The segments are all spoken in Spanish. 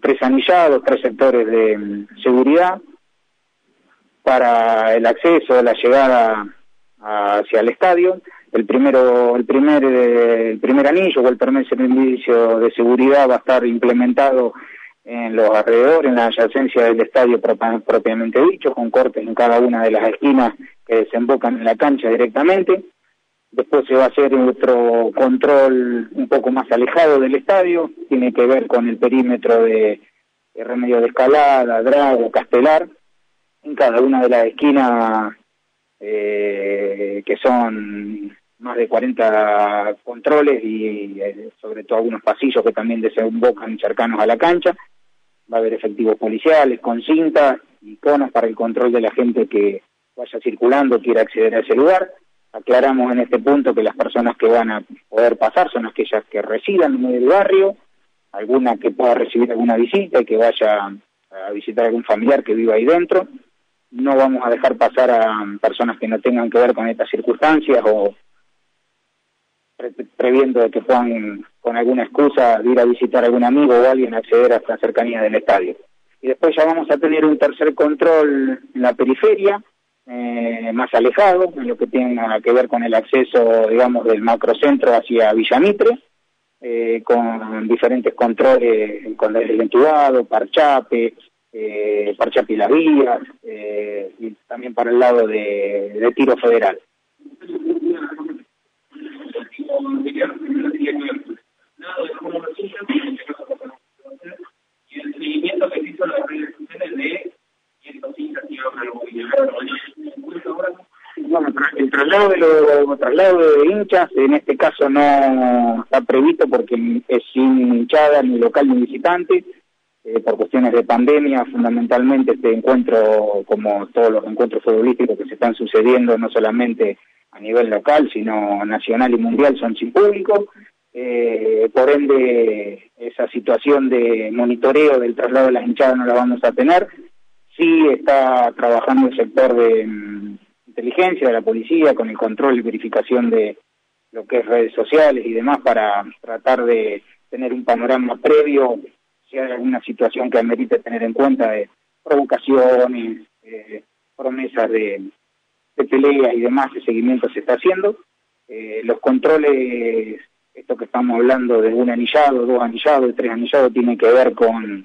tres anillados, tres sectores de mm, seguridad para el acceso, la llegada hacia el estadio. El primero, el primer, eh, el primer anillo o el primer servicio de seguridad va a estar implementado en los alrededores, en la adyacencia del estadio propiamente dicho, con cortes en cada una de las esquinas que desembocan en la cancha directamente. Después se va a hacer otro control un poco más alejado del estadio, tiene que ver con el perímetro de, remedio de escalada, drago, castelar, en cada una de las esquinas eh, que son más de 40 controles y eh, sobre todo algunos pasillos que también desembocan cercanos a la cancha. Va a haber efectivos policiales con cintas y conos para el control de la gente que vaya circulando, quiera acceder a ese lugar. Aclaramos en este punto que las personas que van a poder pasar son aquellas que residan en el barrio, alguna que pueda recibir alguna visita y que vaya a visitar algún familiar que viva ahí dentro. No vamos a dejar pasar a personas que no tengan que ver con estas circunstancias o previendo de que puedan con alguna excusa ir a visitar a algún amigo o alguien acceder a la cercanía del estadio. Y después ya vamos a tener un tercer control en la periferia, eh, más alejado, en lo que tenga que ver con el acceso, digamos, del macrocentro hacia Villamitre, eh, con diferentes controles, con el entubado, parchape, eh, parchape y las vías, eh, y también para el lado de, de tiro federal. Y el seguimiento que hizo las redes sociales de bueno, el traslado de los traslado de hinchas en este caso no está previsto porque es sin hinchada ni local ni visitante eh, por cuestiones de pandemia fundamentalmente este encuentro como todos los encuentros futbolísticos que se están sucediendo no solamente a nivel local sino nacional y mundial son sin público. Eh, por ende esa situación de monitoreo del traslado de las hinchadas no la vamos a tener. Sí está trabajando el sector de mm, inteligencia de la policía con el control y verificación de lo que es redes sociales y demás para tratar de tener un panorama previo si hay alguna situación que amerite tener en cuenta de provocaciones, eh, promesas de, de peleas y demás, el seguimiento se está haciendo. Eh, los controles, esto que estamos hablando de un anillado, dos anillados, tres anillados, tiene que ver con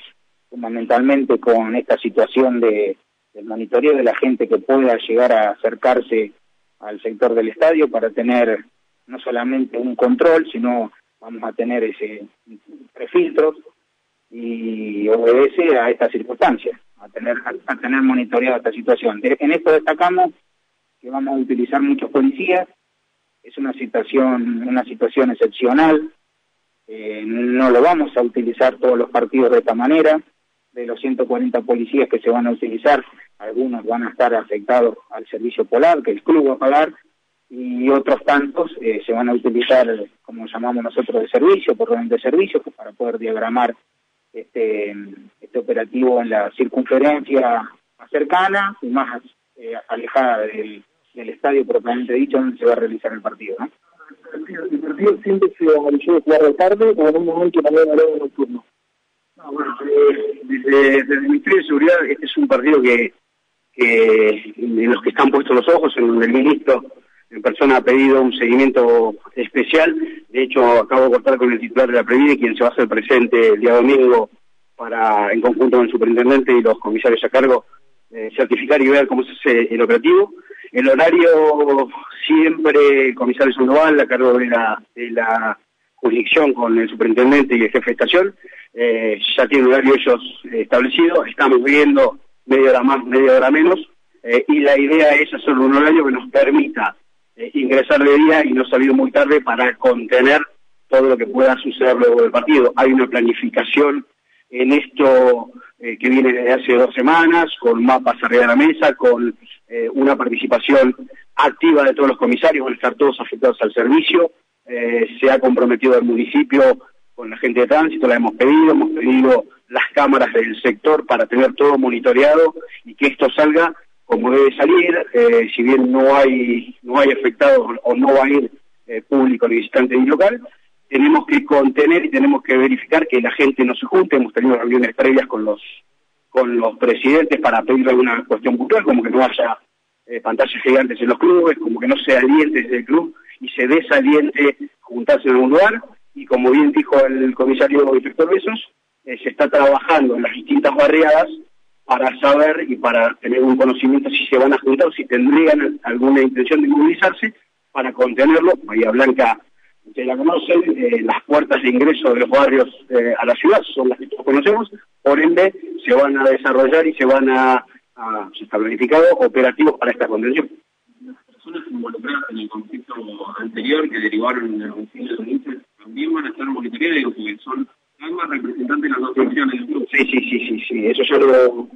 fundamentalmente con esta situación de, del monitoreo de la gente que pueda llegar a acercarse al sector del estadio para tener no solamente un control, sino vamos a tener ese prefiltro y obedece a estas circunstancias, a tener, a, tener monitoreado esta situación. en esto destacamos que vamos a utilizar muchos policías, es una situación, una situación excepcional, eh, no lo vamos a utilizar todos los partidos de esta manera, de los 140 policías que se van a utilizar, algunos van a estar afectados al servicio polar, que el club va a pagar, y otros tantos eh, se van a utilizar, como llamamos nosotros, de servicio, por orden de servicio, pues, para poder diagramar este, este operativo en la circunferencia más cercana y más eh, alejada del, del estadio propiamente dicho donde se va a realizar el partido. ¿no? ¿El partido siempre se analizó de jugar de tarde o en un momento también de nocturno? Eh, desde, el Ministerio de Seguridad este es un partido que, en los que están puestos los ojos, en donde el ministro en persona ha pedido un seguimiento especial. De hecho, acabo de cortar con el titular de la Previde, quien se va a hacer presente el día domingo para, en conjunto con el superintendente y los comisarios a cargo, eh, certificar y ver cómo se hace el operativo. El horario siempre, comisario Sandoval, a cargo de la jurisdicción con el superintendente y el jefe de estación, eh, ya tiene horario ellos establecido, estamos viendo media hora más, media hora menos, eh, y la idea es hacer un horario que nos permita eh, ingresar de día y no salir muy tarde para contener todo lo que pueda suceder luego del partido. Hay una planificación en esto que viene desde hace dos semanas, con mapas arriba de la mesa, con una participación activa de todos los comisarios, van a estar todos afectados al servicio, se ha comprometido el municipio con la gente de tránsito, la hemos pedido, hemos pedido las cámaras del sector para tener todo monitoreado y que esto salga como debe salir, eh, si bien no hay no hay afectados o no va a ir eh, público ni visitante ni local, tenemos que contener y tenemos que verificar que la gente no se junte. Hemos tenido reuniones previas con los con los presidentes para pedir alguna cuestión puntual, como que no haya eh, pantallas gigantes en los clubes, como que no se aliente desde el club y se desaliente juntarse en algún lugar. Y como bien dijo el comisario Víctor Besos, eh, se está trabajando en las distintas barriadas para saber y para tener un conocimiento si se van a juntar o si tendrían alguna intención de movilizarse para contenerlo. Bahía Blanca, se la conocen, eh, las puertas de ingreso de los barrios eh, a la ciudad son las que todos conocemos, por ende se van a desarrollar y se van a, se está planificado operativos para esta contención. Personas involucradas en el conflicto anterior que derivaron en el homicidio de también van a estar monitoreadas, porque son más representantes de las dos club. Sí, sí, sí, sí, sí, eso ya lo...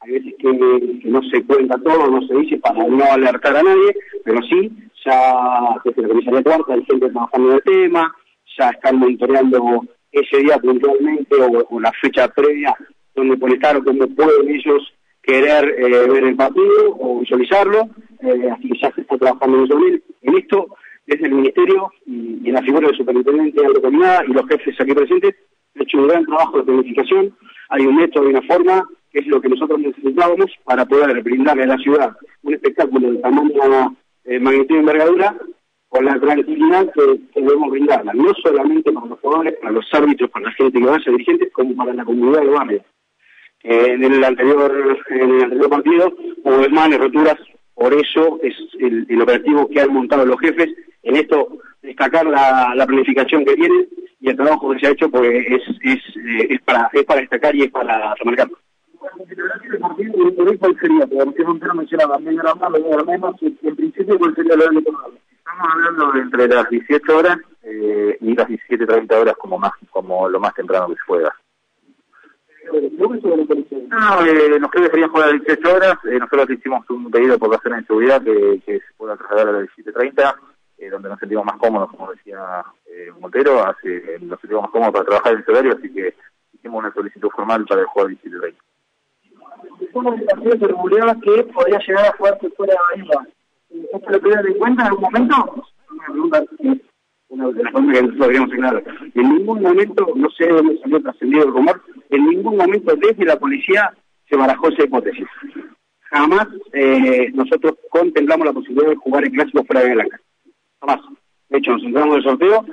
Hay veces que, no se cuenta todo, no se dice para no alertar a nadie, pero sí, ya desde la Comisaría Cuarta hay gente trabajando en el tema, ya están monitoreando ese día puntualmente o, la fecha previa donde pueden estar o donde pueden ellos querer eh, ver el partido o visualizarlo, eh, así que ya se está trabajando en En esto, desde el Ministerio y, en la figura del superintendente de la y los jefes aquí presentes, ha hecho un gran trabajo de planificación, hay un método y una forma, que es lo que nosotros necesitábamos para poder brindarle a la ciudad un espectáculo de tamaño, eh, magnitud y envergadura, con la tranquilidad que, debemos brindarla, no solamente para los jugadores, para los árbitros, para la gente que vaya, dirigentes, como para la comunidad del barrio. En el anterior en el anterior partido hubo desmanes, roturas, por eso es el, operativo que han montado los jefes. En esto destacar la, la planificación que tienen y el trabajo que se ha hecho pues es, eh, es, para, es para destacar y es para remarcar. ¿Cuál sería? Porque Montero mencionaba medio medio menos, en principio ¿cuál sería lo Estamos hablando de entre las 18 horas eh, y las 17.30 horas como más como lo más temprano que se pueda. No, eh, nos creo que serían jugar a las 18 horas. Eh, nosotros hicimos un pedido por razones de seguridad que, que se pueda trasladar a las 17.30 eh, donde nos sentimos más cómodos, como decía eh, Montero, hace, nos sentimos más cómodos para trabajar en ese horario, así que hicimos una solicitud formal para el jugador 17 20. ¿Cómo el partido se rumoreaba que podría llegar a jugarse fuera de Bahía? ¿Esto lo tuvieron en cuenta en algún momento? Una pregunta una de las cosas que nosotros habíamos señalado. En ningún momento, no sé dónde salió trascendido el rumor, en ningún momento desde la policía se barajó esa hipótesis. Jamás eh, nosotros contemplamos la posibilidad de jugar el clásico fuera de Blanca. Jamás. De hecho, nos entramos en el sorteo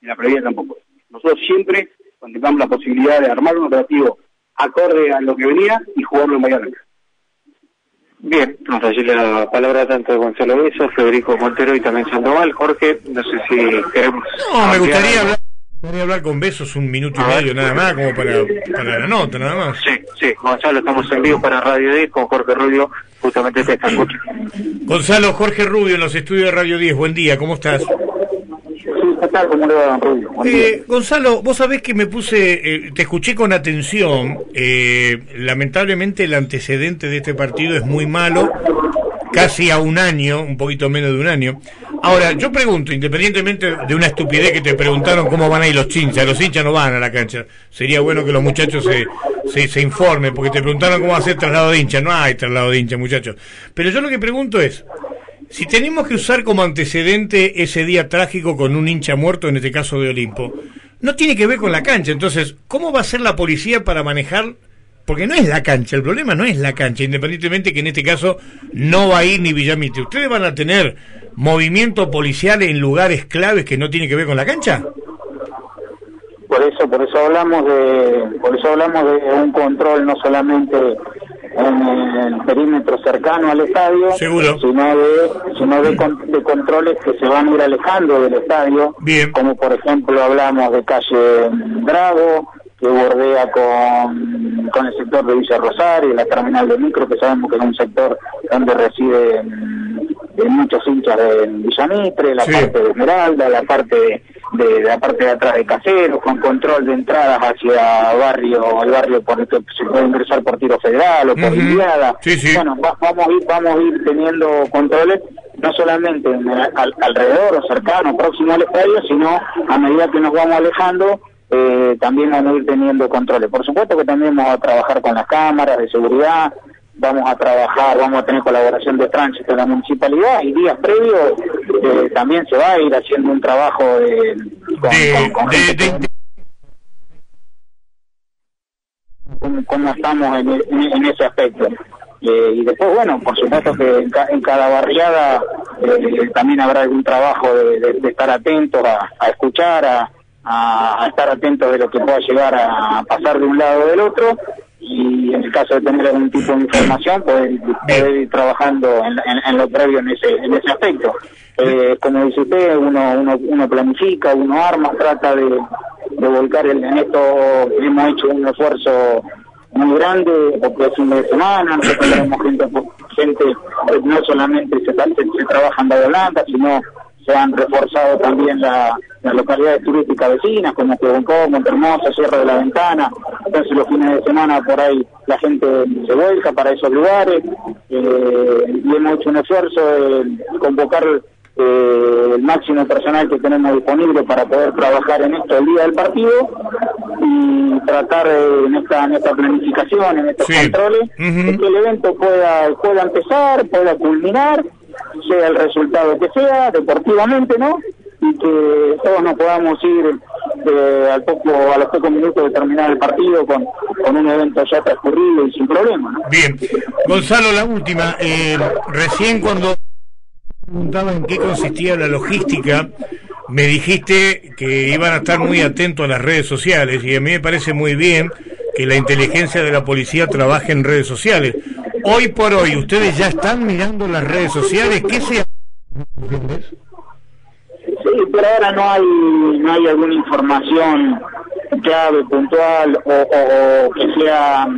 y la previa tampoco. Nosotros siempre contemplamos la posibilidad de armar un operativo acorde a lo que venía y jugarlo en Bahía Bien, vamos a decirle la palabra tanto a Gonzalo Beso, Federico Montero y también Sandoval. Jorge, no sé si queremos... No, me gustaría hablar... Podría hablar con besos un minuto y medio nada más, como para, para la nota, nada más. Sí, sí, Gonzalo, estamos en vivo para Radio 10 con Jorge Rubio, justamente te está Gonzalo, Jorge Rubio en los estudios de Radio 10, buen día, ¿cómo estás? Eh, Gonzalo, vos sabés que me puse, eh, te escuché con atención, eh, lamentablemente el antecedente de este partido es muy malo, casi a un año, un poquito menos de un año. Ahora, yo pregunto, independientemente de una estupidez que te preguntaron cómo van a ir los hinchas, los hinchas no van a la cancha. Sería bueno que los muchachos se, se, informen, porque te preguntaron cómo va a ser traslado de hincha. No hay traslado de hincha, muchachos. Pero yo lo que pregunto es, si tenemos que usar como antecedente ese día trágico con un hincha muerto, en este caso de Olimpo, no tiene que ver con la cancha. Entonces, ¿cómo va a ser la policía para manejar porque no es la cancha, el problema no es la cancha, independientemente que en este caso no va a ir ni Villamite. ¿Ustedes van a tener movimiento policial en lugares claves que no tienen que ver con la cancha? Por eso, por eso hablamos de, por eso hablamos de un control no solamente en el perímetro cercano al estadio, Seguro. sino de, sino de, de, controles que se van a ir alejando del estadio, Bien. como por ejemplo hablamos de calle Drago, que bordea con, con el sector de Villa Rosario, la terminal de micro, que sabemos que es un sector donde residen muchos hinchas de Villamitre, la parte de Esmeralda, la parte de, la parte de atrás de Caseros, con control de entradas hacia barrio, el barrio por el que se puede ingresar por tiro federal o por uh Bueno, vamos a ir, vamos a ir teniendo controles no solamente alrededor o cercano, próximo al estadio, sino a medida que nos vamos alejando eh, también vamos a ir teniendo controles. Por supuesto que también vamos a trabajar con las cámaras de seguridad, vamos a trabajar, vamos a tener colaboración de tránsito en la municipalidad y días previos eh, también se va a ir haciendo un trabajo de, cómo estamos en, ese aspecto. Eh, y después, bueno, por supuesto que en, cada barriada eh, también habrá algún trabajo de, estar atentos a, escuchar, a, a, estar atentos de lo que pueda llegar a pasar de un lado o del otro. Y en el caso de tener algún tipo de información poder, ir trabajando en, lo previo en ese en ese aspecto. Eh, como dice usted uno, uno uno planifica uno arma trata de, de volcar en esto hemos hecho un esfuerzo muy grande porque es un de semana nosotros tenemos gente gente no solamente se, se, trabaja en Holanda sino se han reforzado también las localidades turísticas vecinas, como Quevoncó, Montermosa, Sierra de la Ventana. Entonces los fines de semana por ahí la gente se vuelca para esos lugares. Eh, y hemos hecho un esfuerzo de convocar eh, el máximo personal que tenemos disponible para poder trabajar en esto el día del partido y tratar eh, en, esta, en esta planificación, en estos controles, que el evento pueda, pueda empezar, pueda culminar sea el resultado que sea, deportivamente, ¿no? Y que todos nos podamos ir eh, al poco, a los pocos minutos de terminar el partido con, con un evento ya transcurrido y sin problema. ¿no? Bien, Gonzalo, la última. Eh, recién cuando preguntaba en qué consistía la logística, me dijiste que iban a estar muy atentos a las redes sociales y a mí me parece muy bien que la inteligencia de la policía trabaje en redes sociales. Hoy por hoy, ¿ustedes ya están mirando las redes sociales? ¿Qué se Sí, pero ahora no hay, no hay alguna información clave, puntual o, o que sea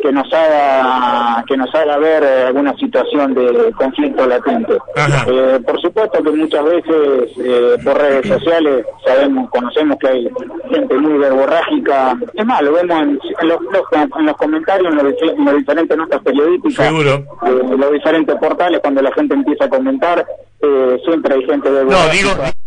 que nos haga que nos haga ver eh, alguna situación de conflicto latente. Eh, por supuesto que muchas veces eh, por redes sociales sabemos, conocemos que hay gente muy verborrágica. Es más, lo vemos en, los, en los, comentarios, en los, diferentes notas periodísticas, en los diferentes portales, cuando la gente empieza a comentar, siempre hay gente verborrágica. No, digo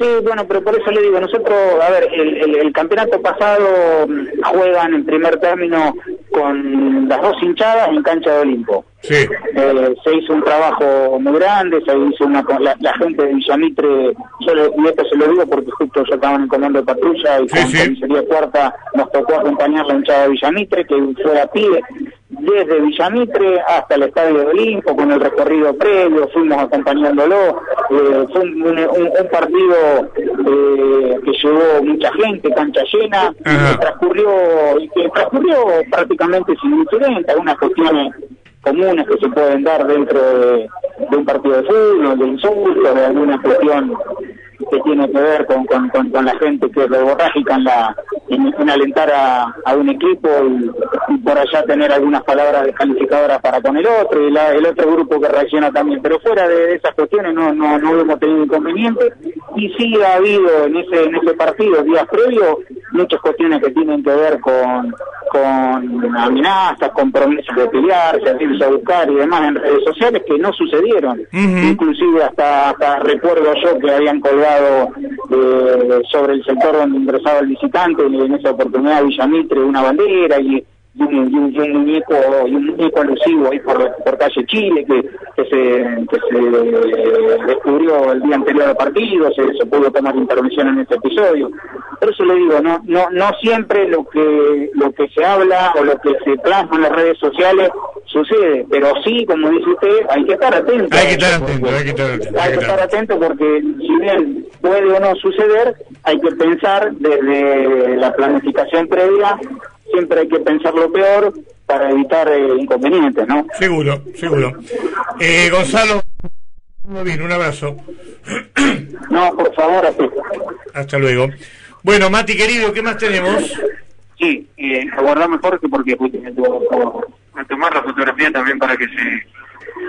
Sí, bueno, pero por eso le digo, nosotros, a ver, el, campeonato pasado mm, juegan en primer término con las dos hinchadas en cancha de Olimpo. Sí. Eh, se hizo un trabajo muy grande, se hizo una la, la gente de Villamitre, yo y esto se lo digo porque justo yo estaba en el comando de patrulla y con sí. Comisaría Cuarta nos tocó acompañar la hinchada de Villamitre, que fue a pie desde Villamitre hasta el Estadio de Olimpo con el recorrido previo, fuimos acompañándolo, eh, fue un, partido eh, que llevó mucha gente, cancha llena, y transcurrió, que transcurrió prácticamente sin incidente, algunas cuestiones comunes que se pueden dar dentro de, un partido de fútbol, de insultos, de alguna cuestión que tiene que ver con, con, con, la gente que es reborrágica en, la, en, alentar a, a, un equipo y, por allá tener algunas palabras descalificadoras para con el otro y la, el otro grupo que reacciona también. Pero fuera de, esas cuestiones no, no, no hemos tenido inconvenientes y sí ha habido en ese, en ese partido, días previos, muchas cuestiones que tienen que ver con, con amenazas, compromisos de pelearse, irse a buscar y demás en redes sociales que no sucedieron. Inclusive hasta, hasta recuerdo yo que habían colgado eh, sobre el sector donde ingresaba el visitante, en esa oportunidad Villamitre, una bandera y y un, un, muñeco y un muñeco alusivo ahí por, por calle Chile que, que se que se descubrió el día anterior al partido se, se pudo tomar intervención en este episodio. Por eso le digo no no no siempre lo que lo que se habla o lo que se plasma en las redes sociales sucede pero sí como dice usted hay que estar atento. Hay que estar atento hay que estar atento hay que estar atento porque si bien puede o no suceder hay que pensar desde la planificación previa siempre hay que pensar lo peor para evitar eh, inconvenientes, ¿no? Seguro, seguro. Eh, Gonzalo, bien, un abrazo. No, por favor, así. Hasta luego. Bueno, Mati, querido, ¿qué más tenemos? Sí, eh, aguardar mejor que porque a tomar la fotografía también para que se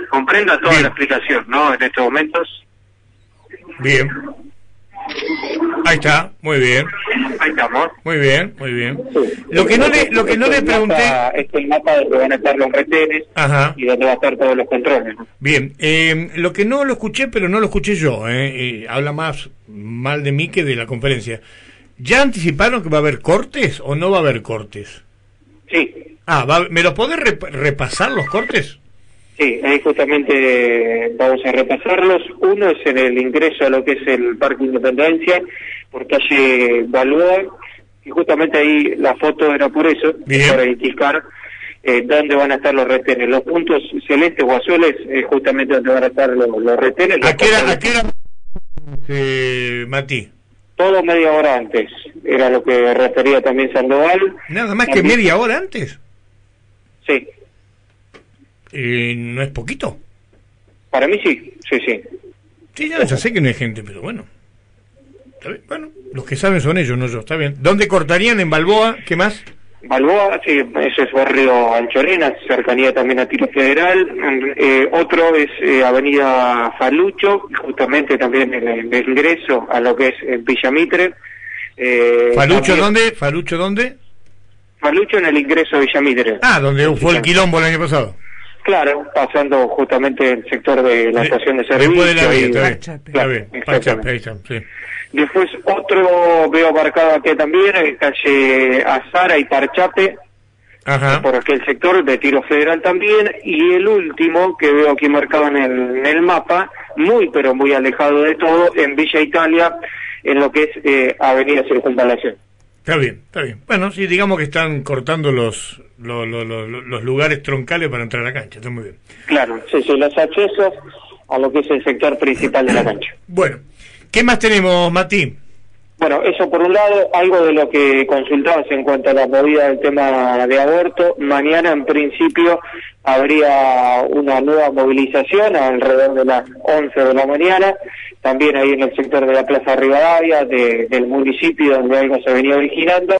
comprenda toda la explicación, ¿no? En estos momentos. Bien. Ahí está, muy bien. Ahí estamos. Muy bien, muy bien. Lo que no le, lo que no le pregunté... Es el mapa donde van a estar los retenes Ajá. y donde va a estar todos los controles. Bien, eh, lo que no lo escuché, pero no lo escuché yo, eh, eh, habla más mal de mí que de la conferencia. ¿Ya anticiparon que va a haber cortes o no va a haber cortes? Sí, Ah, va- ¿me lo podés rep- repasar los cortes? Sí, ahí justamente vamos a repasarlos. Uno es en el ingreso a lo que es el Parque Independencia, por calle Balboa, y justamente ahí la foto era por eso, Bien. para indicar eh, dónde van a estar los retenes. Los puntos celestes o azules es justamente donde van a estar los, los retenes. los ¿A qué controles. a qué hora, eh, Mati? Todo media hora antes, era lo que refería también Sandoval. Nada más que media hora antes. Sí, Eh, ¿No es poquito? para mí sí, sí, sí. Sí, ya, ya sé que no hay gente, pero bueno. Bueno, los que saben son ellos, no yo. Está bien. ¿Dónde cortarían? ¿En Balboa? ¿Qué más? Balboa, sí, ese es barrio Anchorena, cercanía también a Tiro Federal. Eh, otro es eh, Avenida Falucho, justamente también el, el ingreso a lo que es eh, Villa Mitre. Eh, ¿Falucho también- dónde? ¿Falucho dónde? Falucho en el ingreso a Villa Mitre. Ah, donde fue el quilombo el año pasado. Claro, pasando justamente el sector de la estación de servicio. Después de la vía, y- está bien. Pachape. Está bien. Exactamente. Pachape, ahí está, sí. Después otro veo marcado aquí también, en calle Azara y Parchape. Ajá. por aquel sector de tiro federal también y el último que veo aquí marcado en el, en el mapa muy pero muy alejado de todo en Villa Italia en lo que es eh, Avenida Circunvalación Está bien, está bien. Bueno, sí, digamos que están cortando los, los, los, lugares troncales para entrar a la cancha. Está muy bien. claro sí sí los accesos a lo que es el sector principal de la cancha Bueno, ¿qué más tenemos, Mati? Bueno, eso por un lado, algo de lo que consultabas en cuanto a la movida del tema de aborto. Mañana, en principio, habría una nueva movilización alrededor de las 11 de la mañana, también ahí en el sector de la Plaza Rivadavia, de- del municipio donde algo se venía originando.